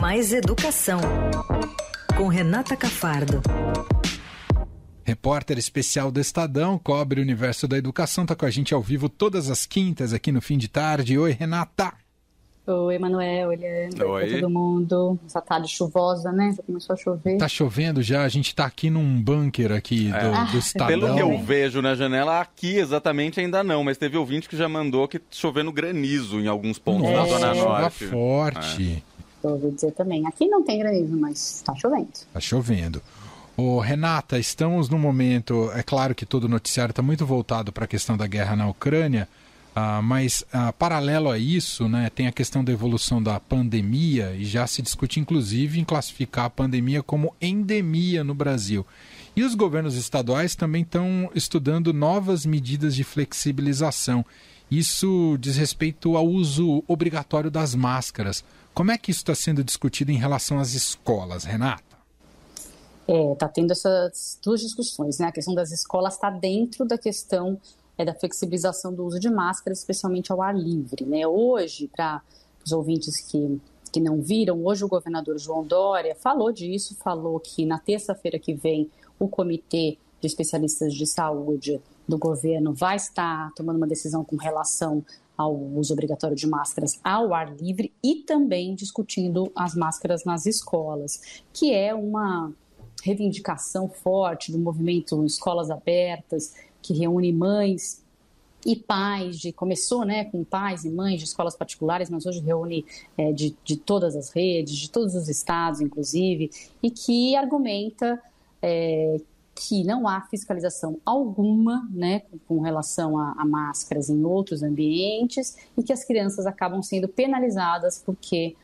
Mais Educação, com Renata Cafardo. Repórter especial do Estadão, cobre o universo da educação, está com a gente ao vivo todas as quintas aqui no fim de tarde. Oi, Renata. Oi, Emanuel, Oi. Oi todo mundo. Essa tarde chuvosa, né? Já começou a chover. Tá chovendo já, a gente tá aqui num bunker aqui do, é. do Estadão. Pelo que eu vejo na janela, aqui exatamente ainda não, mas teve ouvinte que já mandou que chovendo granizo em alguns pontos Nossa, da Zona Norte. forte. É. ouvi dizer também. Aqui não tem granizo, mas tá chovendo. Tá chovendo. Ô, Renata, estamos no momento, é claro que todo o noticiário está muito voltado para a questão da guerra na Ucrânia, ah, mas ah, paralelo a isso, né, tem a questão da evolução da pandemia e já se discute inclusive em classificar a pandemia como endemia no Brasil. E os governos estaduais também estão estudando novas medidas de flexibilização. Isso diz respeito ao uso obrigatório das máscaras. Como é que isso está sendo discutido em relação às escolas, Renata? Está é, tá tendo essas duas discussões, né? A questão das escolas está dentro da questão é da flexibilização do uso de máscaras, especialmente ao ar livre. Né? Hoje, para os ouvintes que, que não viram, hoje o governador João Dória falou disso, falou que na terça-feira que vem o comitê de especialistas de saúde do governo vai estar tomando uma decisão com relação ao uso obrigatório de máscaras ao ar livre e também discutindo as máscaras nas escolas, que é uma reivindicação forte do movimento Escolas Abertas, que reúne mães e pais de começou né com pais e mães de escolas particulares mas hoje reúne é, de, de todas as redes de todos os estados inclusive e que argumenta é, que não há fiscalização alguma né, com relação a, a, máscaras em outros ambientes e que as crianças acabam sendo penalizadas porque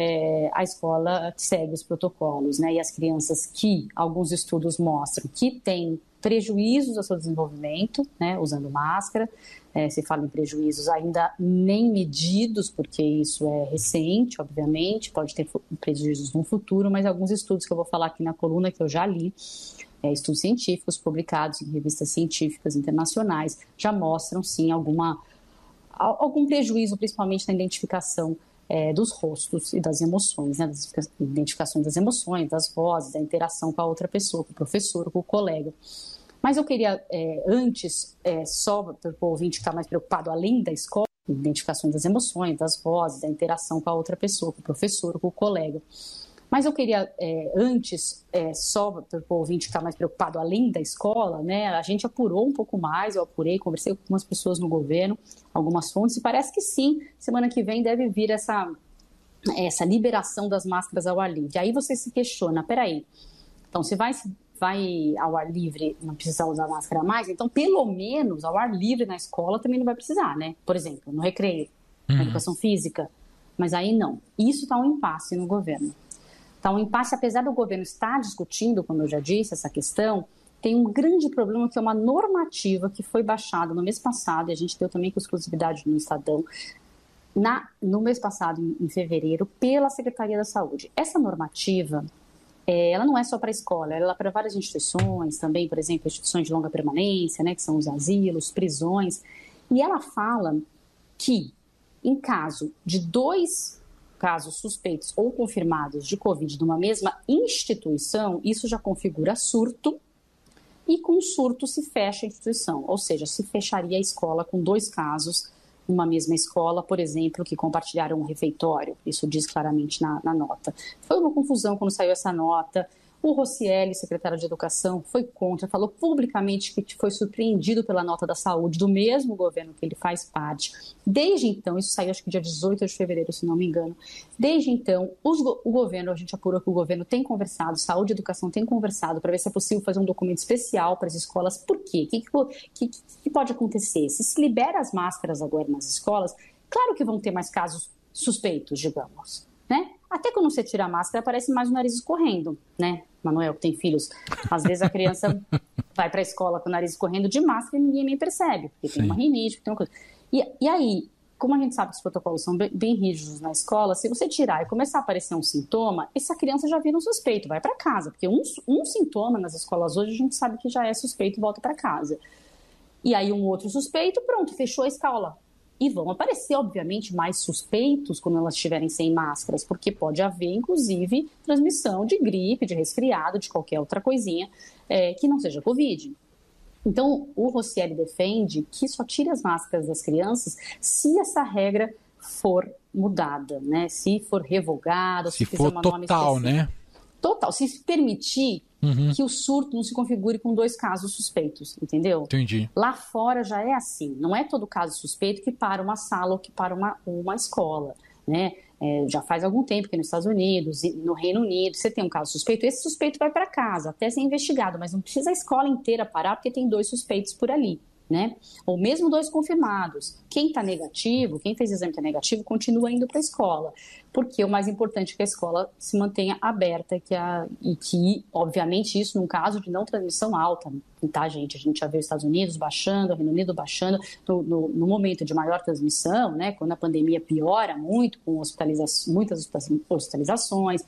é, a escola segue os protocolos, né? E as crianças que alguns estudos mostram que têm prejuízos ao seu desenvolvimento, né, usando máscara. É, se fala em prejuízos ainda nem medidos, porque isso é recente, obviamente, pode ter prejuízos no futuro, mas alguns estudos que eu vou falar aqui na coluna que eu já li, é, estudos científicos publicados em revistas científicas internacionais, já mostram sim alguma algum prejuízo, principalmente na identificação é, dos rostos e das emoções, né, das identificações das emoções, das vozes, da interação com a outra pessoa, com o professor, com o colega. Mas eu queria, é, antes, é, só para o ouvinte ficar mais preocupado, além da escola, identificações das emoções, das vozes, da interação com a outra pessoa, com o professor, com o colega. Mas eu queria, é, antes, é, só para o ouvinte ficar mais preocupado, além da escola, né, a gente apurou um pouco mais, eu apurei, conversei com algumas pessoas no governo, algumas fontes, e parece que sim, semana que vem deve vir essa, essa liberação das máscaras ao ar livre. Aí você se questiona, peraí, então se vai, vai ao ar livre, não precisa usar máscara mais, então pelo menos ao ar livre na escola também não vai precisar, né? Por exemplo, no recreio, na uhum. educação física, mas aí não. Isso está um impasse no governo. Está um impasse, apesar do governo estar discutindo, como eu já disse, essa questão, tem um grande problema que é uma normativa que foi baixada no mês passado, e a gente deu também com exclusividade no Estadão, na, no mês passado, em, em fevereiro, pela Secretaria da Saúde. Essa normativa, é, ela não é só para a escola, ela é para várias instituições, também, por exemplo, instituições de longa permanência, né, que são os asilos, prisões, e ela fala que, em caso de dois casos suspeitos ou confirmados de Covid numa mesma instituição, isso já configura surto e com surto se fecha a instituição, ou seja, se fecharia a escola com dois casos numa mesma escola, por exemplo, que compartilharam um refeitório. Isso diz claramente na, na nota. Foi uma confusão quando saiu essa nota. O Rossielli, secretário de Educação, foi contra, falou publicamente que foi surpreendido pela nota da saúde do mesmo governo que ele faz parte. Desde então, isso saiu acho que dia 18 de fevereiro, se não me engano. Desde então, os, o governo, a gente apurou que o governo tem conversado, saúde e educação tem conversado para ver se é possível fazer um documento especial para as escolas. Por quê? O que, que, que, que pode acontecer? Se se libera as máscaras agora nas escolas, claro que vão ter mais casos suspeitos, digamos, né? Até quando você tira a máscara, aparece mais o nariz escorrendo, né? Manuel, que tem filhos. Às vezes a criança vai para a escola com o nariz escorrendo de máscara e ninguém nem percebe, porque Sim. tem uma rinite, tem uma coisa. E, e aí, como a gente sabe que os protocolos são bem, bem, rígidos na escola, se você tirar e começar a aparecer um sintoma, essa criança já vira um suspeito, vai para casa, porque um, um sintoma nas escolas hoje a gente sabe que já é suspeito e volta para casa. E aí um outro suspeito, pronto, fechou a escola. E vão aparecer, obviamente, mais suspeitos quando elas estiverem sem máscaras, porque pode haver, inclusive, transmissão de gripe, de resfriado, de qualquer outra coisinha é, que não seja Covid. Então, o Rossielli defende que só tire as máscaras das crianças se essa regra for mudada, né? Se for revogada, se, se for total, né? Total. Se permitir uhum. que o surto não se configure com dois casos suspeitos, entendeu? Entendi. Lá fora já é assim. Não é todo caso suspeito que para uma sala ou que para uma, uma escola, né? É, já faz algum tempo que nos Estados Unidos, no Reino Unido, você tem um caso suspeito, esse suspeito vai para casa, até ser investigado, mas não precisa a escola inteira parar porque tem dois suspeitos por ali né? Ou mesmo dois confirmados. Quem está negativo, quem fez exame está negativo, continua indo para a escola. Porque o mais importante é que a escola se mantenha aberta que a, e que, obviamente, isso num caso de não transmissão alta, tá, gente? A gente já vê os Estados Unidos baixando, o Reino Unido baixando. No, no, no momento de maior transmissão, né, quando a pandemia piora muito, com hospitaliza muitas hospitalizações,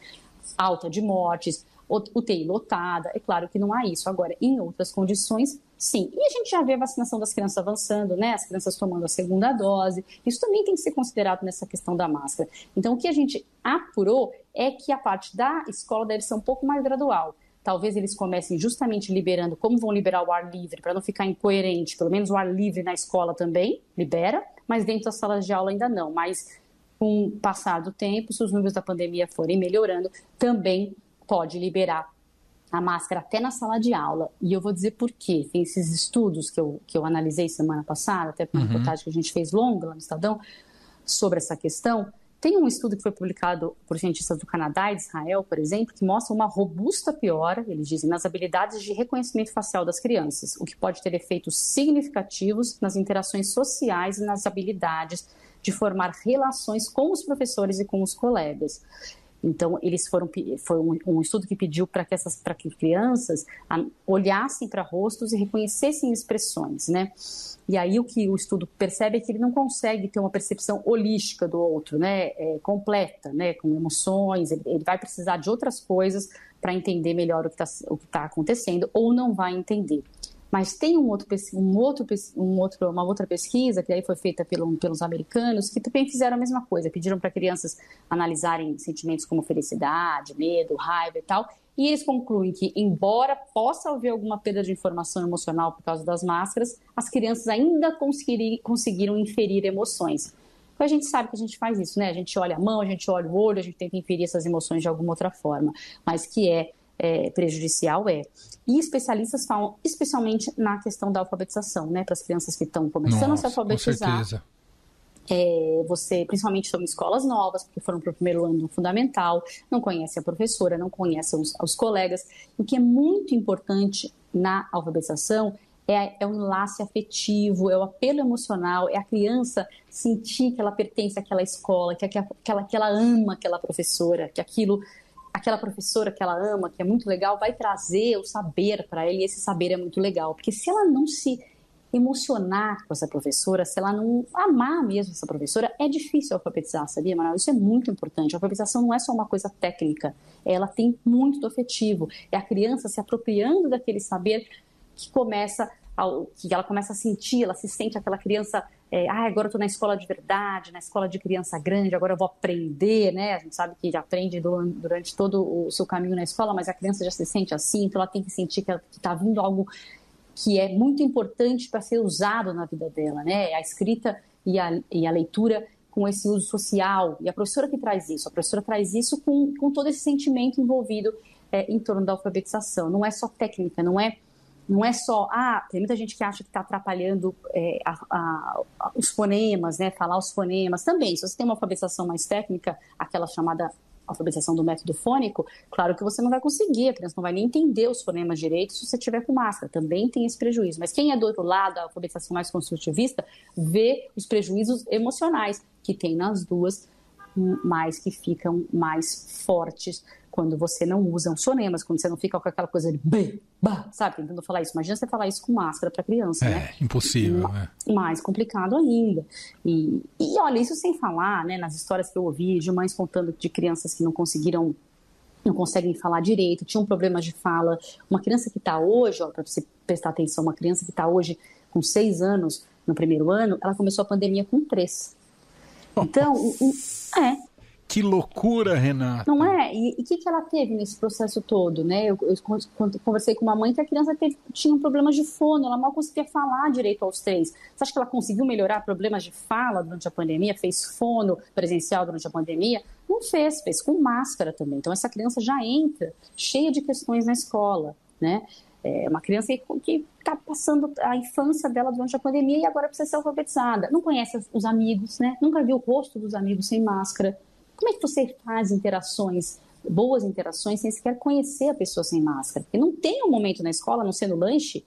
alta de mortes, UTI lotada, é claro que não há isso. Agora, em outras condições, sim. E a gente já vê a vacinação das crianças avançando, né? As crianças tomando a segunda dose. Isso também tem que ser considerado nessa questão da máscara. Então, o que a gente apurou é que a parte da escola deve ser um pouco mais gradual. Talvez eles comecem justamente liberando, como vão liberar o ar livre, para não ficar incoerente, pelo menos o ar livre na escola também libera, mas dentro das salas de aula ainda não. Mas com o passar do tempo, se os números da pandemia forem melhorando, também pode liberar a máscara até na sala de aula. E eu vou dizer por quê. Tem esses estudos que eu, que eu analisei semana passada, até uma uhum. reportagem que a gente fez longa lá no Estadão, sobre essa questão. Tem um estudo que foi publicado por cientistas do Canadá e de Israel, por exemplo, que mostra uma robusta piora, eles dizem, nas habilidades de reconhecimento facial das crianças, o que pode ter efeitos significativos nas interações sociais e nas habilidades de formar relações com os professores e com os colegas. Então, eles foram foi um, um estudo que pediu para que essas para que crianças olhassem para rostos e reconhecessem expressões, né? E aí o que o estudo percebe é que ele não consegue ter uma percepção holística do outro, né? É, completa, né? Com emoções, ele, ele vai precisar de outras coisas para entender melhor o que está tá acontecendo ou não vai entender. Mas tem um outro, um outro, um outro, uma outra pesquisa que aí foi feita pelo, pelos americanos que também fizeram a mesma coisa. Pediram para crianças analisarem sentimentos como felicidade, medo, raiva e tal. E eles concluem que, embora possa haver alguma perda de informação emocional por causa das máscaras, as crianças ainda conseguiram inferir emoções. Então a gente sabe que a gente faz isso, né? A gente olha a mão, a gente olha o olho, a gente tenta inferir essas emoções de alguma outra forma. Mas que é é, prejudicial é. E especialistas falam especialmente na questão da alfabetização, né? Para as crianças que estão começando Nossa, a se alfabetizar. Com certeza. É, você, principalmente são escolas novas, porque foram para o primeiro ano fundamental, não conhece a professora, não conhece os, os colegas. O que é muito importante na alfabetização é, é o enlace afetivo, é o apelo emocional, é a criança sentir que ela pertence àquela escola, que, que, ela, que ela ama aquela professora, que aquilo aquela professora que ela ama, que é muito legal, vai trazer o saber para ela e esse saber é muito legal. Porque se ela não se emocionar com essa professora, se ela não amar mesmo essa professora, é difícil alfabetizar, sabia, Manuel? Isso é muito importante. A alfabetização não é só uma coisa técnica, ela tem muito do afetivo. É a criança se apropriando daquele saber que começa, que ela começa a sentir, ela se sente aquela criança é, ah, agora eu estou na escola de verdade, na escola de criança grande, agora eu vou aprender, né? A gente sabe que aprende durante todo o seu caminho na escola, mas a criança já se sente assim, então ela tem que sentir que está vindo algo que é muito importante para ser usado na vida dela, né? A escrita e a, e a leitura com esse uso social. E a professora que traz isso, a professora traz isso com, com todo esse sentimento envolvido é, em torno da alfabetização. Não é só técnica, não é não é só, ah, tem muita gente que acha que está atrapalhando é, a, a, os fonemas, né, falar os fonemas. Também, se você tem uma alfabetização mais técnica, aquela chamada alfabetização do método fônico, claro que você não vai conseguir, a criança não vai nem entender os fonemas direito se você tiver com máscara, também tem esse prejuízo. Mas quem é do outro lado, a alfabetização mais construtivista, vê os prejuízos emocionais que tem nas duas, mais que ficam mais fortes quando você não usa os fonemas, quando você não fica com aquela coisa de b, ba, sabe, tentando falar isso. Imagina você falar isso com máscara para criança, é, né? Impossível, Ma é. Mais complicado ainda. E, e olha, isso sem falar, né, nas histórias que eu ouvi de mães contando de crianças que não conseguiram não conseguem falar direito, tinham problemas de fala. Uma criança que está hoje, para você prestar atenção, uma criança que está hoje com seis anos no primeiro ano, ela começou a pandemia com três. Então, é, que loucura, Renata. Não é? E o que, que ela teve nesse processo todo, né? Eu, eu, conversei com uma mãe que a criança teve, tinha um problema de fono, ela mal conseguia falar direito aos três. Você acha que ela conseguiu melhorar problemas de fala durante a pandemia? Fez fono presencial durante a pandemia? Não fez, fez com máscara também. Então essa criança já entra cheia de questões na escola, né? É uma criança que está passando a infância dela durante a pandemia e agora precisa ser alfabetizada. Não conhece os amigos, né? Nunca viu o rosto dos amigos sem máscara. Como é que você faz interações, boas interações, sem sequer conhecer a pessoa sem máscara? Porque não tem um momento na escola, não sendo lanche,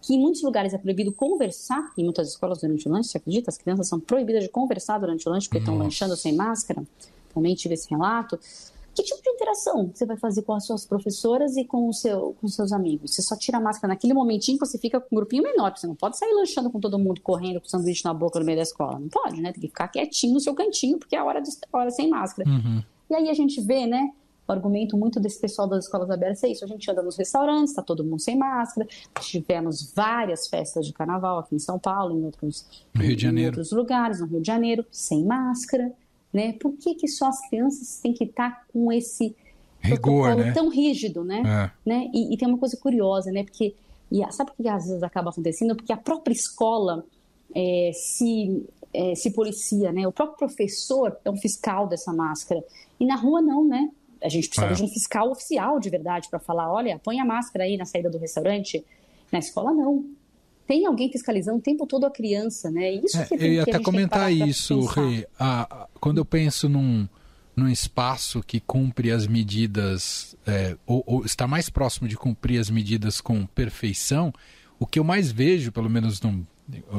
que em muitos lugares é proibido conversar, em muitas escolas durante o lanche, você acredita? As crianças são proibidas de conversar durante o lanche porque Nossa. estão lanchando sem máscara. Também tive esse relato. Que tipo de interação você vai fazer com as suas professoras e com, o seu, com os seus amigos? Você só tira a máscara naquele momentinho que você fica com um grupinho menor, você não pode sair lanchando com todo mundo, correndo com sanduíche na boca no meio da escola. Não pode, né? Tem que ficar quietinho no seu cantinho, porque é a hora, de, a hora sem máscara. Uhum. E aí a gente vê, né? O argumento muito desse pessoal das escolas abertas é isso. A gente anda nos restaurantes, está todo mundo sem máscara. Tivemos várias festas de carnaval aqui em São Paulo, em outros, Rio de Janeiro. outros lugares, no Rio de Janeiro, sem máscara né? Por que, que só as crianças têm que estar com esse rigor né? tão rígido, né? É. né? E, e, tem uma coisa curiosa, né? Porque e sabe por que às vezes acaba acontecendo? Porque a própria escola é, se é, se policia, né? O próprio professor é um fiscal dessa máscara e na rua não, né? A gente precisa é. de um fiscal oficial de verdade para falar, olha, põe a máscara aí na saída do restaurante. Na escola não tem alguém fiscalizando o tempo todo a criança, né? Isso que, é, eu ia até comentar isso, Rê. Ah, quando eu penso num, num espaço que cumpre as medidas, é, ou, ou, está mais próximo de cumprir as medidas com perfeição, o que eu mais vejo, pelo menos no,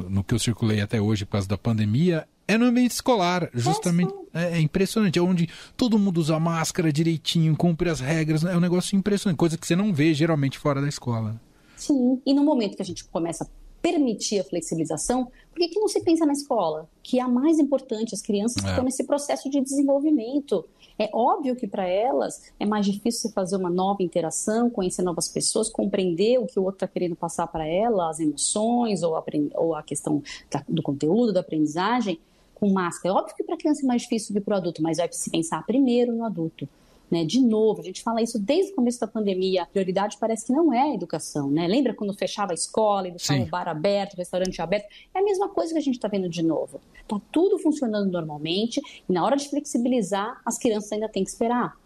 no que eu circulei até hoje por causa da pandemia, é no ambiente escolar, justamente. É, é, impressionante, é onde todo mundo usa máscara direitinho, cumpre as regras, é um negócio impressionante, coisa que você não vê geralmente fora da escola. Sim, e no momento que a gente começa a permitir a flexibilização, por que, que não se pensa na escola? Que é a mais importante, as crianças é. estão nesse processo de desenvolvimento. É óbvio que para elas é mais difícil fazer uma nova interação, conhecer novas pessoas, compreender o que o outro está querendo passar para ela, as emoções ou a, ou a questão da, do conteúdo, da aprendizagem, com máscara. É óbvio que para a criança é mais difícil do que para o adulto, mas vai se pensar primeiro no adulto. Né? De novo, a gente fala isso desde o começo da pandemia, a prioridade parece que não é a educação. Né? Lembra quando fechava a escola e deixava Sim. o bar aberto, o restaurante aberto? É a mesma coisa que a gente está vendo de novo. Está tudo funcionando normalmente e na hora de flexibilizar, as crianças ainda têm que esperar.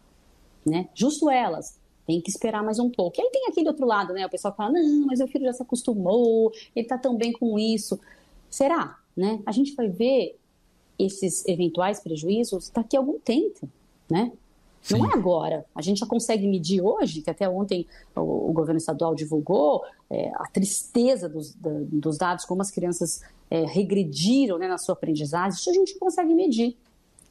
Né? Justo elas, tem que esperar mais um pouco. E aí tem aquele outro lado, né? O pessoal fala, não, mas meu filho já se acostumou, ele está tão bem com isso. Será? Né? A gente vai ver esses eventuais prejuízos daqui a algum tempo, né? Sim. Não é agora. A gente já consegue medir hoje, que até ontem o, o governo estadual divulgou, é, a tristeza dos, da, dos, dados, como as crianças é, regrediram né, na sua aprendizagem, isso a gente consegue medir.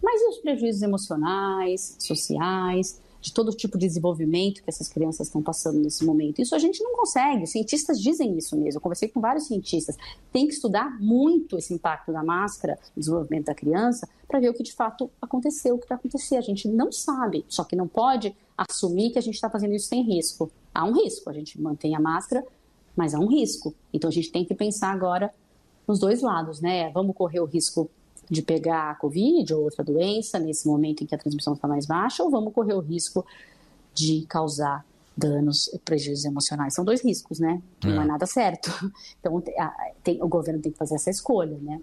Mas e os prejuízos emocionais, sociais? De todo tipo de desenvolvimento que essas crianças estão passando nesse momento. Isso a gente não consegue, os cientistas dizem isso mesmo. Eu conversei com vários cientistas. Tem que estudar muito esse impacto da máscara no desenvolvimento da criança para ver o que de fato aconteceu, o que vai acontecer. A gente não sabe, só que não pode assumir que a gente está fazendo isso sem risco. Há um risco, a gente mantém a máscara, mas há um risco. Então a gente tem que pensar agora nos dois lados, né? Vamos correr o risco de pegar a Covid ou outra doença nesse momento em que a transmissão está mais baixa, ou vamos correr o risco de causar danos e prejuízos emocionais. São dois riscos, né? Não é, é nada certo. Então, tem, o governo tem que fazer essa escolha, né?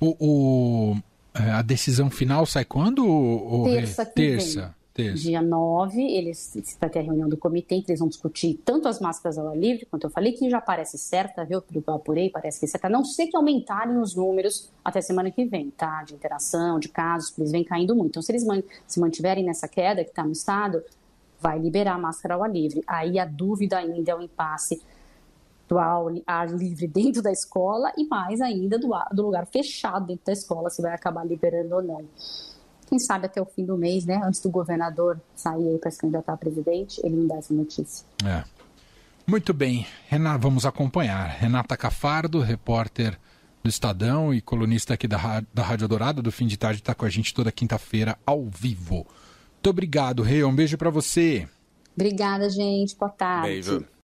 O, o é, a decisão final sai quando? O, terça. terça. Terça. Dia 9, eles vai ter a reunião do comitê que eles vão discutir tanto as máscaras ao ar livre, quanto eu falei, que já parece certa, viu? Pelo que eu apurei, parece que é certa. A não ser que aumentarem os números até semana que vem, tá? De interação, de casos, eles vêm caindo muito. Então, se eles se mantiverem nessa queda que está no estado, vai liberar a máscara ao ar livre. Aí a dúvida ainda é o impasse do ar livre dentro da escola e mais ainda do, do lugar fechado dentro da escola, se vai acabar liberando ou não quem sabe até o fim do mês, né, antes do governador sair aí para se candidatar a presidente, ele não dá essa notícia. É. Muito bem, Renata, vamos acompanhar. Renata Cafardo, repórter do Estadão e colunista aqui da, da Rádio Dourado, do fim de tarde, está com a gente toda quinta-feira ao vivo. Muito obrigado, Rei. Um beijo para você. Obrigada, gente. Boa tarde. Beijo.